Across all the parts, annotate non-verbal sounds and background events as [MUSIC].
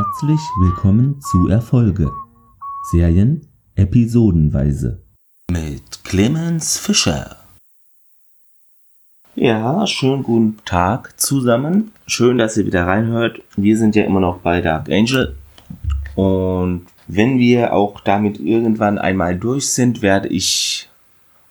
Herzlich willkommen zu Erfolge. Serien episodenweise. Mit Clemens Fischer. Ja, schönen guten Tag zusammen. Schön, dass ihr wieder reinhört. Wir sind ja immer noch bei Dark Angel. Und wenn wir auch damit irgendwann einmal durch sind, werde ich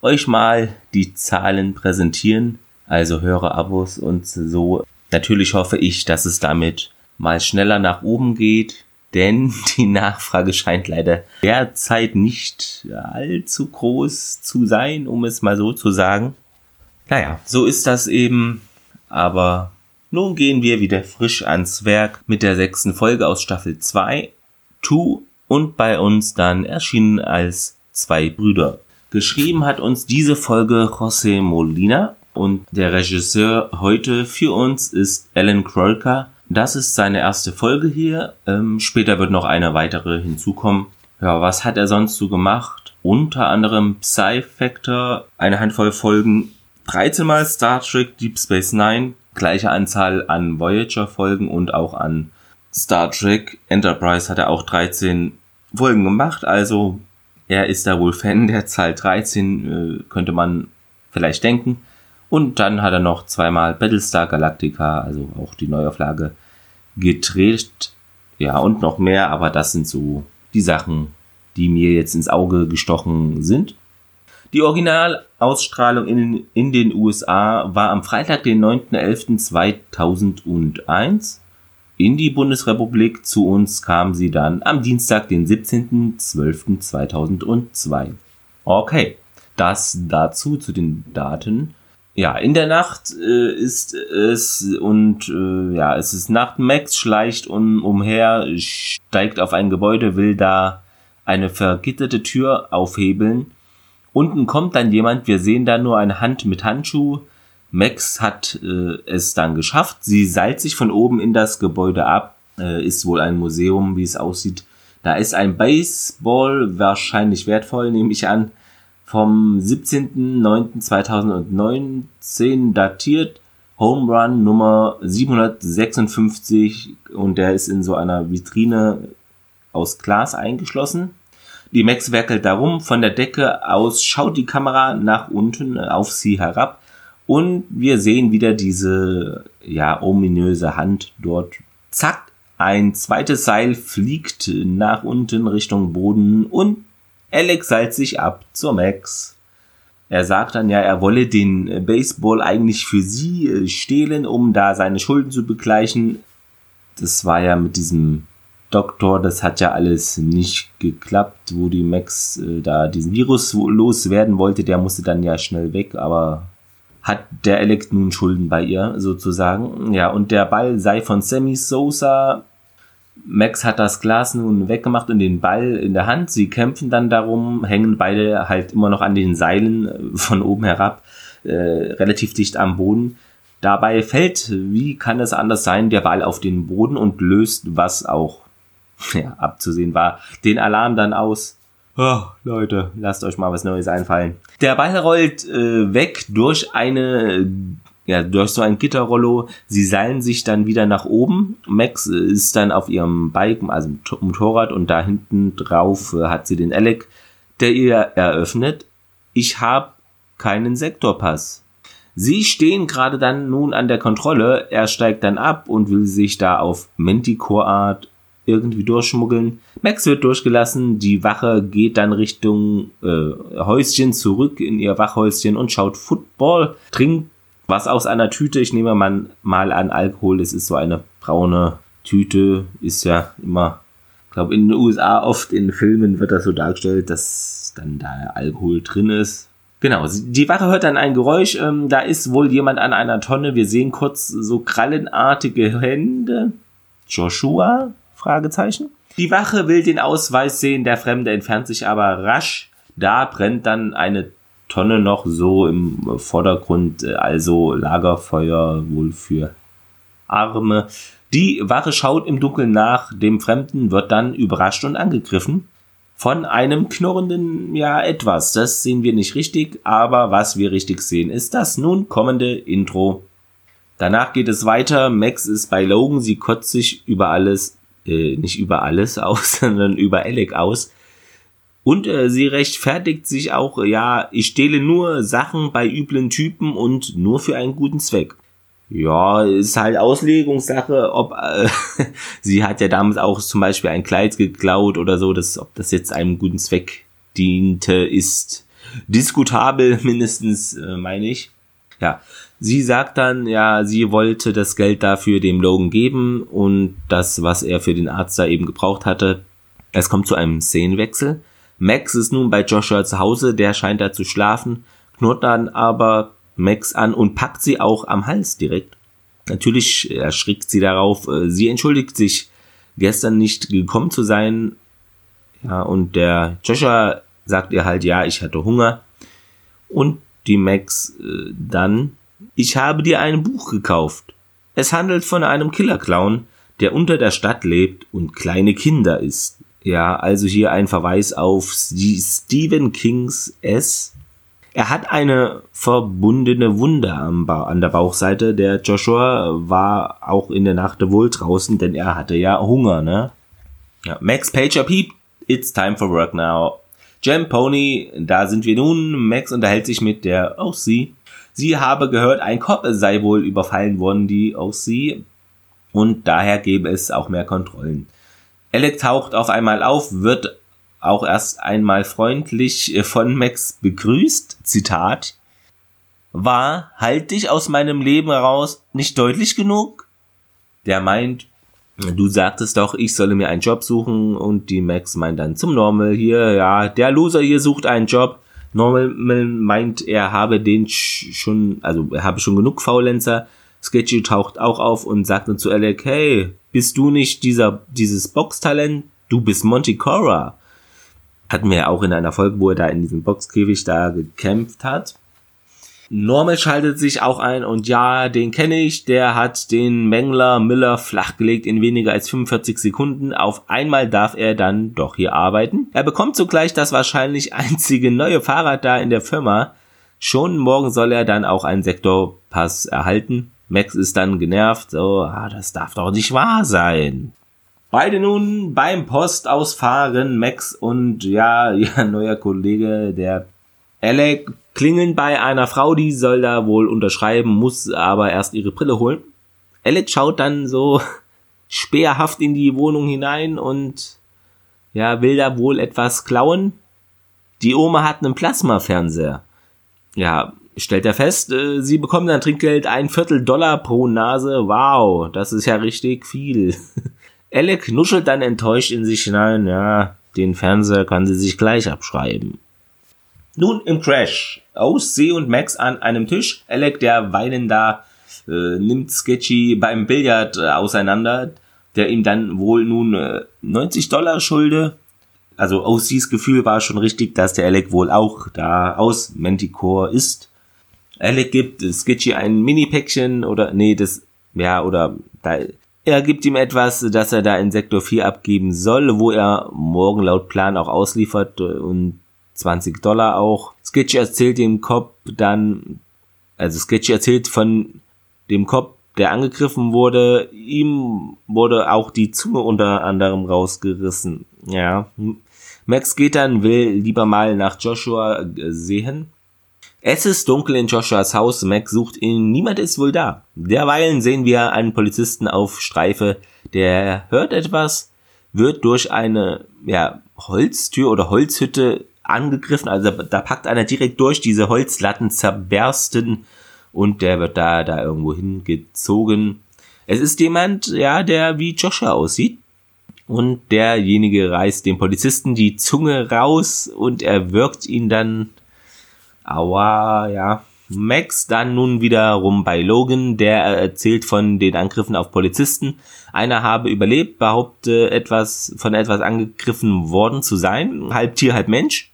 euch mal die Zahlen präsentieren. Also höre Abos und so. Natürlich hoffe ich, dass es damit mal schneller nach oben geht, denn [LAUGHS] die Nachfrage scheint leider derzeit nicht allzu groß zu sein, um es mal so zu sagen. Naja, so ist das eben, aber nun gehen wir wieder frisch ans Werk mit der sechsten Folge aus Staffel 2, Two und bei uns dann erschienen als zwei Brüder. Geschrieben hat uns diese Folge José Molina und der Regisseur heute für uns ist Alan Krolka. Das ist seine erste Folge hier. Ähm, später wird noch eine weitere hinzukommen. Ja, was hat er sonst so gemacht? Unter anderem Psy Factor, eine Handvoll Folgen, 13 mal Star Trek Deep Space Nine, gleiche Anzahl an Voyager Folgen und auch an Star Trek Enterprise hat er auch 13 Folgen gemacht, also er ist da wohl Fan der Zahl 13, äh, könnte man vielleicht denken. Und dann hat er noch zweimal Battlestar Galactica, also auch die Neuauflage, gedreht. Ja, und noch mehr, aber das sind so die Sachen, die mir jetzt ins Auge gestochen sind. Die Originalausstrahlung in, in den USA war am Freitag, den 9.11.2001 in die Bundesrepublik. Zu uns kam sie dann am Dienstag, den 17.12.2002. Okay, das dazu zu den Daten. Ja, in der Nacht äh, ist es und äh, ja, es ist Nacht. Max schleicht um, umher, steigt auf ein Gebäude, will da eine vergitterte Tür aufhebeln. Unten kommt dann jemand, wir sehen da nur eine Hand mit Handschuh Max hat äh, es dann geschafft. Sie seilt sich von oben in das Gebäude ab. Äh, ist wohl ein Museum, wie es aussieht. Da ist ein Baseball, wahrscheinlich wertvoll, nehme ich an, vom 17.09.2019 datiert. Home Run Nummer 756 und der ist in so einer Vitrine aus Glas eingeschlossen. Die Max werkelt darum, von der Decke aus schaut die Kamera nach unten auf sie herab und wir sehen wieder diese, ja, ominöse Hand dort. Zack, ein zweites Seil fliegt nach unten Richtung Boden und Alex seilt sich ab zur Max. Er sagt dann ja, er wolle den Baseball eigentlich für sie äh, stehlen, um da seine Schulden zu begleichen. Das war ja mit diesem Doktor, das hat ja alles nicht geklappt, wo die Max äh, da diesen Virus loswerden wollte. Der musste dann ja schnell weg, aber hat der Alex nun Schulden bei ihr, sozusagen. Ja, und der Ball sei von Sammy Sosa. Max hat das Glas nun weggemacht und den Ball in der Hand. Sie kämpfen dann darum, hängen beide halt immer noch an den Seilen äh, von oben herab, äh, relativ dicht am Boden. Dabei fällt, wie kann es anders sein, der Ball auf den Boden und löst, was auch [LAUGHS] ja, abzusehen war, den Alarm dann aus. Oh, Leute, lasst euch mal was Neues einfallen. Der Ball rollt äh, weg durch eine, ja, durch so ein Gitterrollo. Sie seilen sich dann wieder nach oben. Max äh, ist dann auf ihrem Bike, also Motorrad, und da hinten drauf äh, hat sie den Alec, der ihr eröffnet. Ich habe keinen Sektorpass. Sie stehen gerade dann nun an der Kontrolle. Er steigt dann ab und will sich da auf Manticore-Art irgendwie durchschmuggeln. Max wird durchgelassen, die Wache geht dann Richtung äh, Häuschen zurück in ihr Wachhäuschen und schaut Football, trinkt was aus einer Tüte. Ich nehme mal, an Alkohol, es ist so eine braune Tüte, ist ja immer, ich glaube in den USA oft in Filmen wird das so dargestellt, dass dann da Alkohol drin ist. Genau, die Wache hört dann ein Geräusch, ähm, da ist wohl jemand an einer Tonne. Wir sehen kurz so krallenartige Hände. Joshua, Fragezeichen. Die Wache will den Ausweis sehen, der Fremde entfernt sich aber rasch. Da brennt dann eine Tonne noch so im Vordergrund, äh, also Lagerfeuer wohl für Arme. Die Wache schaut im Dunkeln nach, dem Fremden wird dann überrascht und angegriffen von einem knurrenden, ja, etwas. Das sehen wir nicht richtig, aber was wir richtig sehen, ist das nun kommende Intro. Danach geht es weiter. Max ist bei Logan, sie kotzt sich über alles äh, nicht über alles [LAUGHS] aus, sondern über Alec aus. Und äh, sie rechtfertigt sich auch, ja, ich stehle nur Sachen bei üblen Typen und nur für einen guten Zweck. Ja, ist halt Auslegungssache, ob äh, [LAUGHS] sie hat ja damals auch zum Beispiel ein Kleid geklaut oder so, dass, ob das jetzt einem guten Zweck diente, ist diskutabel [LAUGHS] mindestens, äh, meine ich. Ja, sie sagt dann, ja, sie wollte das Geld dafür dem Logan geben und das, was er für den Arzt da eben gebraucht hatte. Es kommt zu einem Szenenwechsel. Max ist nun bei Joshua zu Hause, der scheint da zu schlafen, knurrt dann aber Max an und packt sie auch am Hals direkt. Natürlich erschrickt sie darauf. Äh, sie entschuldigt sich, gestern nicht gekommen zu sein. Ja, und der Joshua sagt ihr halt, ja, ich hatte Hunger. Und die Max äh, dann, ich habe dir ein Buch gekauft. Es handelt von einem Killerclown, der unter der Stadt lebt und kleine Kinder isst. Ja, also hier ein Verweis auf Stephen Kings S. Er hat eine verbundene Wunde an der Bauchseite. Der Joshua war auch in der Nacht wohl draußen, denn er hatte ja Hunger, ne? Ja, Max Pager piept. It's time for work now. Jam Pony, da sind wir nun. Max unterhält sich mit der OC. Sie habe gehört, ein Cop sei wohl überfallen worden, die OC. Und daher gäbe es auch mehr Kontrollen. Alec taucht auf einmal auf, wird auch erst einmal freundlich von Max begrüßt. Zitat. War, halt dich aus meinem Leben raus, nicht deutlich genug? Der meint, Du sagtest doch, ich solle mir einen Job suchen und die Max meint dann zum Normal hier, ja, der Loser hier sucht einen Job. Normal meint, er habe den schon, also er habe schon genug Faulenzer. Sketchy taucht auch auf und sagt dann zu Alec, hey, bist du nicht dieser, dieses Boxtalent? Du bist Monty Cora. Hatten wir ja auch in einer Folge, wo er da in diesem Boxkäfig da gekämpft hat. Normal schaltet sich auch ein und ja, den kenne ich, der hat den Mengler Miller flachgelegt in weniger als 45 Sekunden. Auf einmal darf er dann doch hier arbeiten. Er bekommt sogleich das wahrscheinlich [LAUGHS] einzige neue Fahrrad da in der Firma. Schon morgen soll er dann auch einen Sektorpass erhalten. Max ist dann genervt, so, ah, das darf doch nicht wahr sein. Beide nun beim Postausfahren, Max und ja, [LAUGHS] ihr neuer Kollege, der Alec klingeln bei einer Frau, die soll da wohl unterschreiben, muss aber erst ihre Brille holen. Alec schaut dann so [LAUGHS] speerhaft in die Wohnung hinein und ja, will da wohl etwas klauen. Die Oma hat einen Plasmafernseher. Ja, stellt er fest, äh, sie bekommen dann Trinkgeld ein Viertel Dollar pro Nase. Wow, das ist ja richtig viel. [LAUGHS] Alec nuschelt dann enttäuscht in sich hinein, ja, den Fernseher kann sie sich gleich abschreiben. Nun im Crash. Aus See und Max an einem Tisch. Alec, der weinend da, äh, nimmt Sketchy beim Billard äh, auseinander, der ihm dann wohl nun äh, 90 Dollar schulde. Also OCs Gefühl war schon richtig, dass der Alec wohl auch da aus Manticore ist. Alec gibt Sketchy ein Mini-Päckchen oder, nee, das, ja, oder, da, er gibt ihm etwas, das er da in Sektor 4 abgeben soll, wo er morgen laut Plan auch ausliefert und 20 Dollar auch. Sketchy erzählt dem Cop dann, also Sketchy erzählt von dem Cop, der angegriffen wurde, ihm wurde auch die Zunge unter anderem rausgerissen. Ja. Max geht dann, will lieber mal nach Joshua äh, sehen. Es ist dunkel in Joshuas Haus, Max sucht ihn, niemand ist wohl da. Derweilen sehen wir einen Polizisten auf Streife, der hört etwas, wird durch eine ja, Holztür oder Holzhütte angegriffen. Also da packt einer direkt durch, diese Holzlatten zerbersten und der wird da, da irgendwo hingezogen. Es ist jemand, ja, der wie Joshua aussieht. Und derjenige reißt dem Polizisten die Zunge raus und er wirkt ihn dann. Aua, ja. Max dann nun wiederum bei Logan, der erzählt von den Angriffen auf Polizisten. Einer habe überlebt, behaupte etwas von etwas angegriffen worden zu sein, halb Tier, halb Mensch.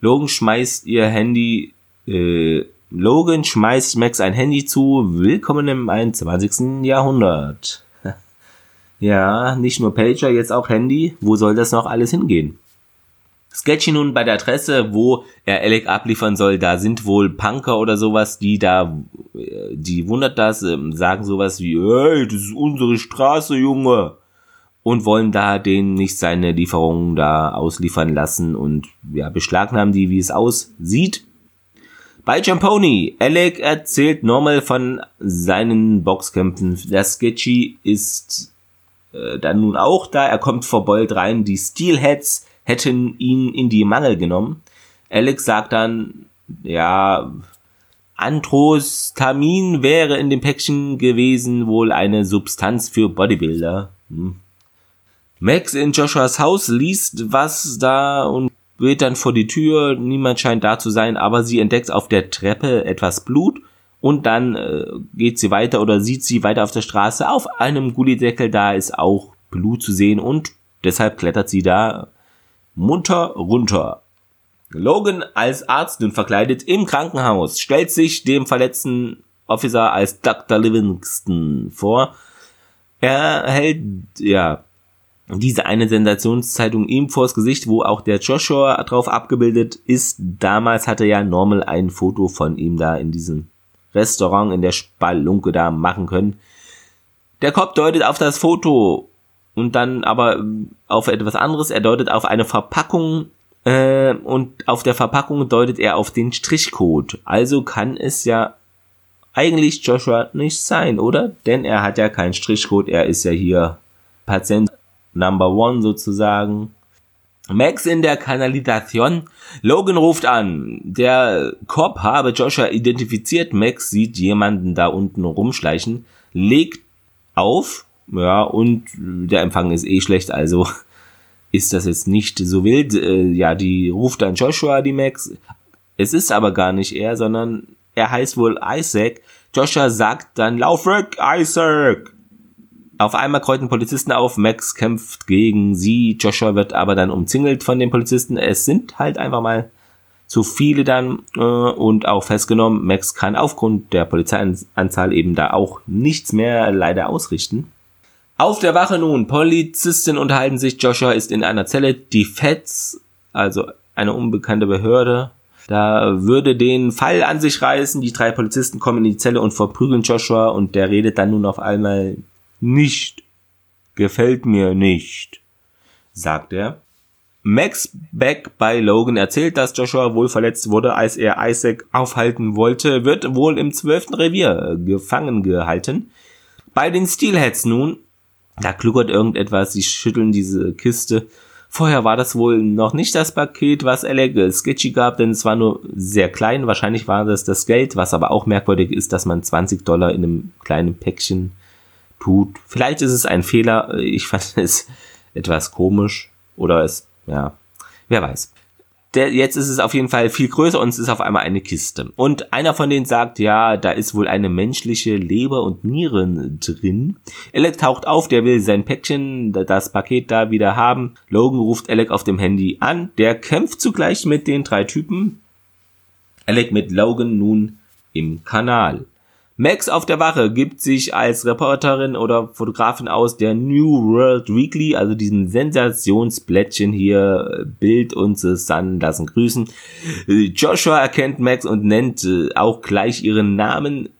Logan schmeißt ihr Handy, äh, Logan schmeißt Max ein Handy zu. Willkommen im 21. Jahrhundert. [LAUGHS] ja, nicht nur Pager, jetzt auch Handy. Wo soll das noch alles hingehen? Sketchy nun bei der Adresse, wo er Alec abliefern soll, da sind wohl Punker oder sowas, die da, die wundert das, ähm, sagen sowas wie, hey, das ist unsere Straße, Junge. und wollen da den nicht seine Lieferungen da ausliefern lassen und ja, beschlagnahmen die, wie es aussieht. Bei Jamponi, Alec erzählt Normal von seinen Boxkämpfen. Der Sketchy ist äh, dann nun auch da. Er kommt verbeult rein. Die Steelheads hätten ihn in die Mangel genommen. Alex sagt dann, ja, Anthrostamin wäre in dem Päckchen gewesen wohl eine Substanz für Bodybuilder. Hm. Max in Joshuas Haus liest was da und geht dann vor die Tür. Niemand scheint da zu sein, aber sie entdeckt auf der Treppe etwas Blut und dann äh, geht sie weiter oder sieht sie weiter auf der Straße. Auf einem Gullideckel da ist auch Blut zu sehen und deshalb klettert sie da munter runter. Logan als Arzt nun verkleidet im Krankenhaus stellt sich dem verletzten Officer als Dr. Livingston vor. Er hält, ja, diese eine Sensationszeitung ihm vors Gesicht, wo auch der Joshua drauf abgebildet ist. Damals hatte ja Normal ein Foto von ihm da in diesem Restaurant in der Spalunke da machen können. Der Kopf deutet auf das Foto und dann aber auf etwas anderes. Er deutet auf eine Verpackung äh, und auf der Verpackung deutet er auf den Strichcode. Also kann es ja eigentlich Joshua nicht sein, oder? Denn er hat ja keinen Strichcode. Er ist ja hier Patient Number One sozusagen. Max in der Kanalisation. Logan ruft an. Der Cop habe Joshua identifiziert. Max sieht jemanden da unten rumschleichen, legt auf, ja, und der Empfang ist eh schlecht, also [LAUGHS] ist das jetzt nicht so wild. Äh, ja, die ruft dann Joshua, die Max. Es ist aber gar nicht er, sondern er heißt wohl Isaac. Joshua sagt dann, lauf weg, Isaac! Auf einmal kreuzen Polizisten auf, Max kämpft gegen sie, Joshua wird aber dann umzingelt von den Polizisten. Es sind halt einfach mal zu viele dann äh, und auch festgenommen. Max kann aufgrund der Polizeianzahl eben da auch nichts mehr leider ausrichten. Auf der Wache nun, Polizisten unterhalten sich, Joshua ist in einer Zelle, die Feds, also eine unbekannte Behörde, da würde den Fall an sich reißen, die drei Polizisten kommen in die Zelle und verprügeln Joshua und der redet dann nun auf einmal nicht. Gefällt mir nicht, sagt er. Max Beck bei Logan erzählt, dass Joshua wohl verletzt wurde, als er Isaac aufhalten wollte, wird wohl im zwölften Revier gefangen gehalten. Bei den Steelheads nun, da kluckert irgendetwas, sie schütteln diese Kiste. Vorher war das wohl noch nicht das Paket, was Alec Sketchy gab, denn es war nur sehr klein. Wahrscheinlich war das das Geld, was aber auch merkwürdig ist, dass man 20 Dollar in einem kleinen Päckchen tut. Vielleicht ist es ein Fehler. Ich fand es etwas komisch. Oder es, ja, wer weiß. Der, jetzt ist es auf jeden Fall viel größer und es ist auf einmal eine Kiste. Und einer von denen sagt, ja, da ist wohl eine menschliche Leber und Nieren drin. Alec taucht auf, der will sein Päckchen, das Paket da wieder haben. Logan ruft Alec auf dem Handy an. Der kämpft zugleich mit den drei Typen. Alec mit Logan nun im Kanal. Max auf der Wache gibt sich als Reporterin oder Fotografin aus der New World Weekly, also diesem Sensationsblättchen hier, Bild und The Sun lassen grüßen. Joshua erkennt Max und nennt äh, auch gleich ihren Namen.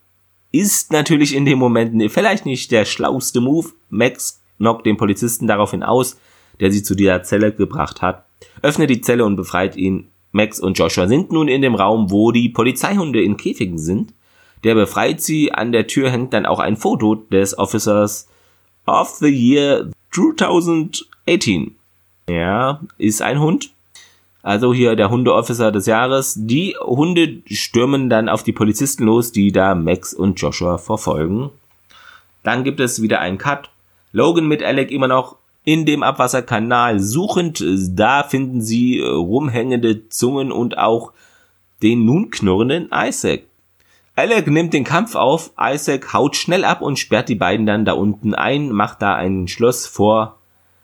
Ist natürlich in dem Moment vielleicht nicht der schlauste Move. Max knockt den Polizisten daraufhin aus, der sie zu dieser Zelle gebracht hat, öffnet die Zelle und befreit ihn. Max und Joshua sind nun in dem Raum, wo die Polizeihunde in Käfigen sind. Der befreit sie. An der Tür hängt dann auch ein Foto des Officers of the Year 2018. Ja, ist ein Hund. Also hier der Hundeofficer des Jahres. Die Hunde stürmen dann auf die Polizisten los, die da Max und Joshua verfolgen. Dann gibt es wieder einen Cut. Logan mit Alec immer noch in dem Abwasserkanal suchend. Da finden sie rumhängende Zungen und auch den nun knurrenden Isaac. Alec nimmt den Kampf auf, Isaac haut schnell ab und sperrt die beiden dann da unten ein, macht da ein Schloss vor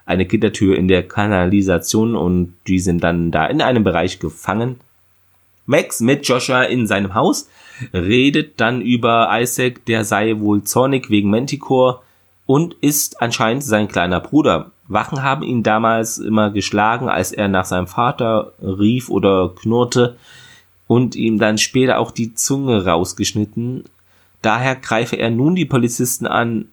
eine Gittertür in der Kanalisation und die sind dann da in einem Bereich gefangen. Max mit Joshua in seinem Haus redet dann über Isaac, der sei wohl zornig wegen Manticore und ist anscheinend sein kleiner Bruder. Wachen haben ihn damals immer geschlagen, als er nach seinem Vater rief oder knurrte und ihm dann später auch die Zunge rausgeschnitten. Daher greife er nun die Polizisten an.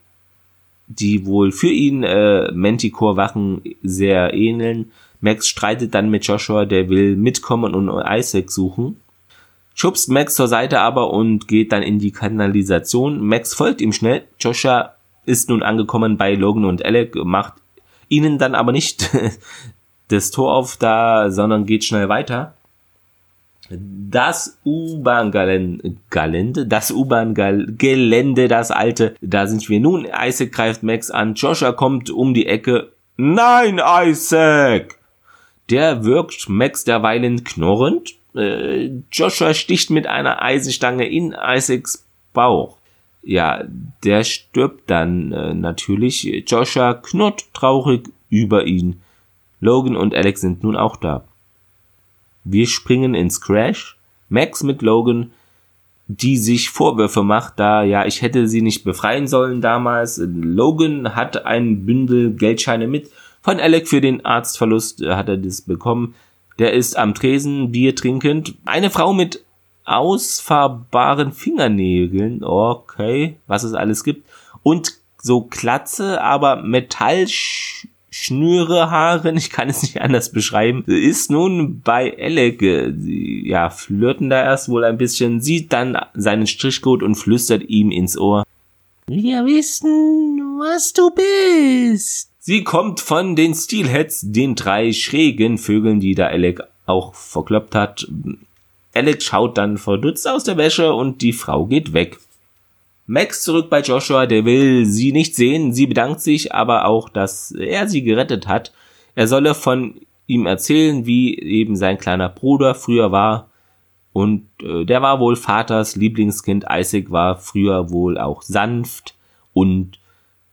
die wohl für ihn äh, Manticore-Wachen sehr ähneln. Max streitet dann mit Joshua, der will mitkommen und Isaac suchen. Schubst Max zur Seite aber und geht dann in die Kanalisation. Max folgt ihm schnell. Joshua ist nun angekommen bei Logan und Alec, macht ihnen dann aber nicht [LAUGHS] das Tor auf da, sondern geht schnell weiter. Das U-Bahn-Gelände, das U-Bahn-Gelände, das alte, da sind wir nun. Isaac greift Max an, Joshua kommt um die Ecke. Nein, Isaac! Der wirkt Max derweilen knurrend. Äh, Joshua sticht mit einer Eisenstange in Isaacs Bauch. Ja, der stirbt dann äh, natürlich. Joshua knurrt traurig über ihn. Logan und Alex sind nun auch da. Wir springen ins Crash. Max mit Logan, die sich Vorwürfe macht, da ja, ich hätte sie nicht befreien sollen damals. Logan hat ein Bündel Geldscheine mit. Von Alec für den Arztverlust hat er das bekommen. Der ist am Tresen Bier trinkend. Eine Frau mit ausfahrbaren Fingernägeln, okay, was es alles gibt. Und so Klatze, aber Metall Schnüre Haaren, [LAUGHS] ich kann es nicht anders beschreiben, ist nun bei Alec, ja, flirten da erst wohl ein bisschen, sieht dann seinen Strichcode und flüstert ihm ins Ohr. Wir wissen, was du bist. Sie kommt von den Steelheads, den drei schrägen Vögeln, die da Alec auch verkloppt hat. Alec schaut dann verdutzt aus der Wäsche und die Frau geht weg. Max zurück bei Joshua, der will sie nicht sehen. Sie bedankt sich aber auch, dass er sie gerettet hat. Er solle von ihm erzählen, wie eben sein kleiner Bruder früher war. Und äh, der war wohl Vaters Lieblingskind. Isaac war früher wohl auch sanft und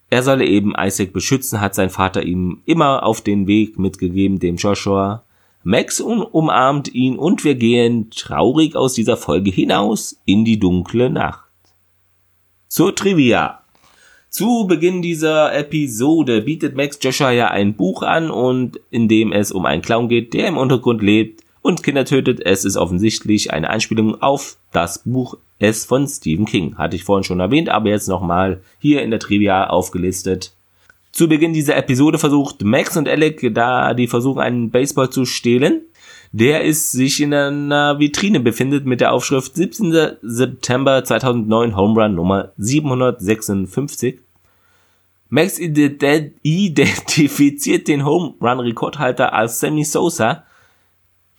er solle eben Isaac beschützen, hat sein Vater ihm immer auf den Weg mitgegeben, dem Joshua. Max umarmt ihn und wir gehen traurig aus dieser Folge hinaus in die dunkle Nacht. Zur Trivia. Zu Beginn dieser Episode bietet Max Joshua ja ein Buch an und in dem es um einen Clown geht, der im Untergrund lebt und Kinder tötet. Es ist offensichtlich eine Anspielung auf das Buch S von Stephen King. Hatte ich vorhin schon erwähnt, aber jetzt nochmal hier in der Trivia aufgelistet. Zu Beginn dieser Episode versucht Max und Alec, da die versuchen, einen Baseball zu stehlen, der ist sich in einer Vitrine befindet mit der Aufschrift 17. September 2009 Home Run Nummer 756. Max identifiziert den Home Run Rekordhalter als Sammy Sosa,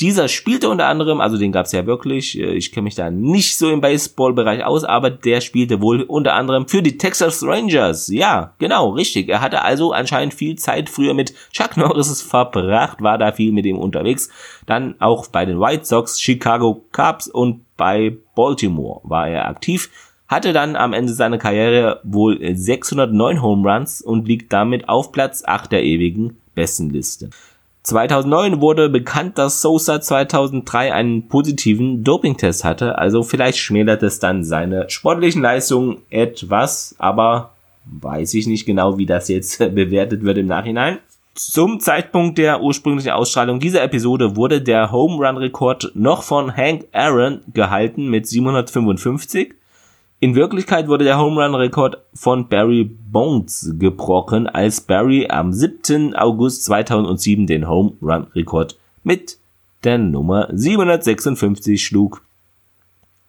dieser spielte unter anderem, also den gab es ja wirklich, äh, ich kenne mich da nicht so im Baseballbereich aus, aber der spielte wohl unter anderem für die Texas Rangers. Ja, genau, richtig. Er hatte also anscheinend viel Zeit früher mit Chuck Norris [LAUGHS] verbracht, war da viel mit ihm unterwegs. Dann auch bei den White Sox, Chicago Cubs und bei Baltimore war er aktiv hatte dann am Ende seiner Karriere wohl 609 Home Runs und liegt damit auf Platz 8 der ewigen Bestenliste. 2009 wurde bekannt, dass Sosa 2003 einen positiven Dopingtest hatte, also vielleicht schmälert es dann seine sportlichen Leistungen etwas, aber weiß ich nicht genau, wie das jetzt [LAUGHS] bewertet wird im Nachhinein. Zum Zeitpunkt der ursprünglichen Ausstrahlung dieser Episode wurde der Home Run Rekord noch von Hank Aaron gehalten mit 755 in Wirklichkeit wurde der Home Run Rekord von Barry Bones gebrochen, als Barry am 7. August 2007 den Home Run Rekord mit der Nummer 756 schlug.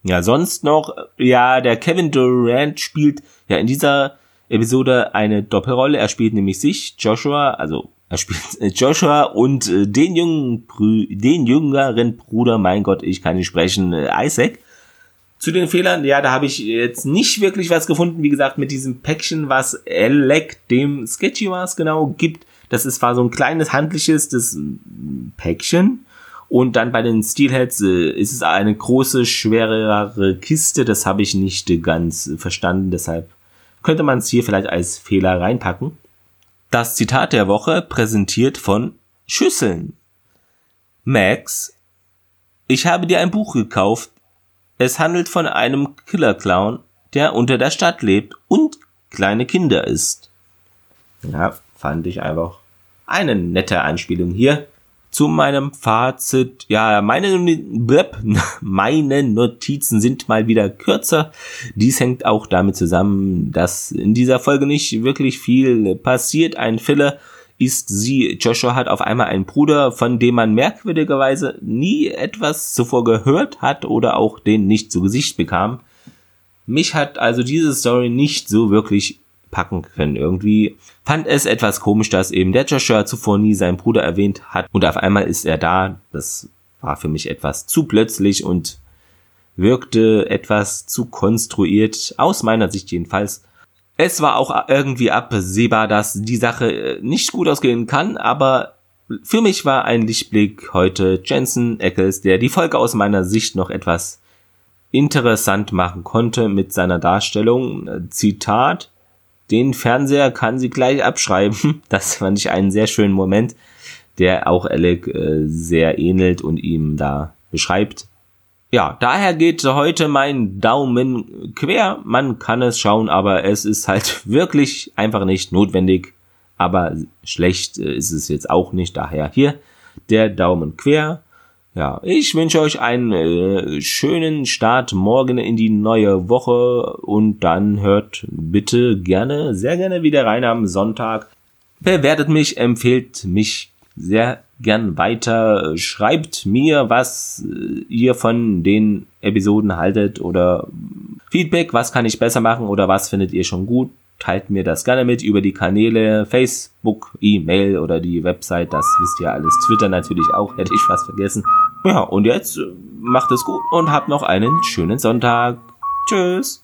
Ja, sonst noch, ja, der Kevin Durant spielt ja in dieser Episode eine Doppelrolle. Er spielt nämlich sich, Joshua, also er spielt [LAUGHS] Joshua und äh, den jungen, den jüngeren Bruder, mein Gott, ich kann nicht sprechen, äh, Isaac. Zu den Fehlern, ja, da habe ich jetzt nicht wirklich was gefunden. Wie gesagt, mit diesem Päckchen, was Elec dem Sketchy was genau gibt. Das ist zwar so ein kleines handliches das Päckchen. Und dann bei den Steelheads äh, ist es eine große, schwerere Kiste. Das habe ich nicht ganz verstanden. Deshalb könnte man es hier vielleicht als Fehler reinpacken. Das Zitat der Woche präsentiert von Schüsseln. Max, ich habe dir ein Buch gekauft, es handelt von einem Killer-Clown, der unter der Stadt lebt und kleine Kinder isst. Ja, fand ich einfach eine nette Anspielung hier. zu meinem Fazit. Ja, meine, [LAUGHS] meine Notizen sind mal wieder kürzer. Dies hängt auch damit zusammen, dass in dieser Folge nicht wirklich viel passiert. Ein Filler ist sie. Joshua hat auf einmal einen Bruder, von dem man merkwürdigerweise nie etwas zuvor gehört hat oder auch den nicht zu Gesicht bekam. Mich hat also diese Story nicht so wirklich packen können. Irgendwie fand es etwas komisch, dass eben der Joshua zuvor nie seinen Bruder erwähnt hat und auf einmal ist er da. Das war für mich etwas zu plötzlich und wirkte etwas zu konstruiert, aus meiner Sicht jedenfalls. Es war auch irgendwie absehbar, dass die Sache nicht gut ausgehen kann, aber für mich war ein Lichtblick heute Jensen Eccles, der die Folge aus meiner Sicht noch etwas interessant machen konnte mit seiner Darstellung. Zitat, den Fernseher kann sie gleich abschreiben. [LAUGHS] Das fand ich einen sehr schönen Moment, der auch Alec äh, sehr ähnelt und ihm da beschreibt. Ja, daher geht heute mein Daumen quer. Man kann es schauen, aber es ist halt [LAUGHS] wirklich einfach nicht notwendig. Aber schlecht äh, ist es jetzt auch nicht. Daher hier der Daumen quer. Ja, ich wünsche euch einen äh, schönen Start morgen in die neue Woche und dann hört bitte gerne, sehr gerne wieder rein am Sonntag. Bewertet mich, empfehlt mich sehr gern weiter. Schreibt mir, was äh, ihr von den Episoden haltet oder Feedback, was kann ich besser machen oder was findet ihr schon gut teilt mir das gerne mit über die Kanäle Facebook, E-Mail oder die Website. Das wisst ihr alles. Twitter natürlich auch, [LAUGHS] hätte ich fast vergessen. Ja, und jetzt macht es gut und habt noch einen schönen Sonntag. Tschüss.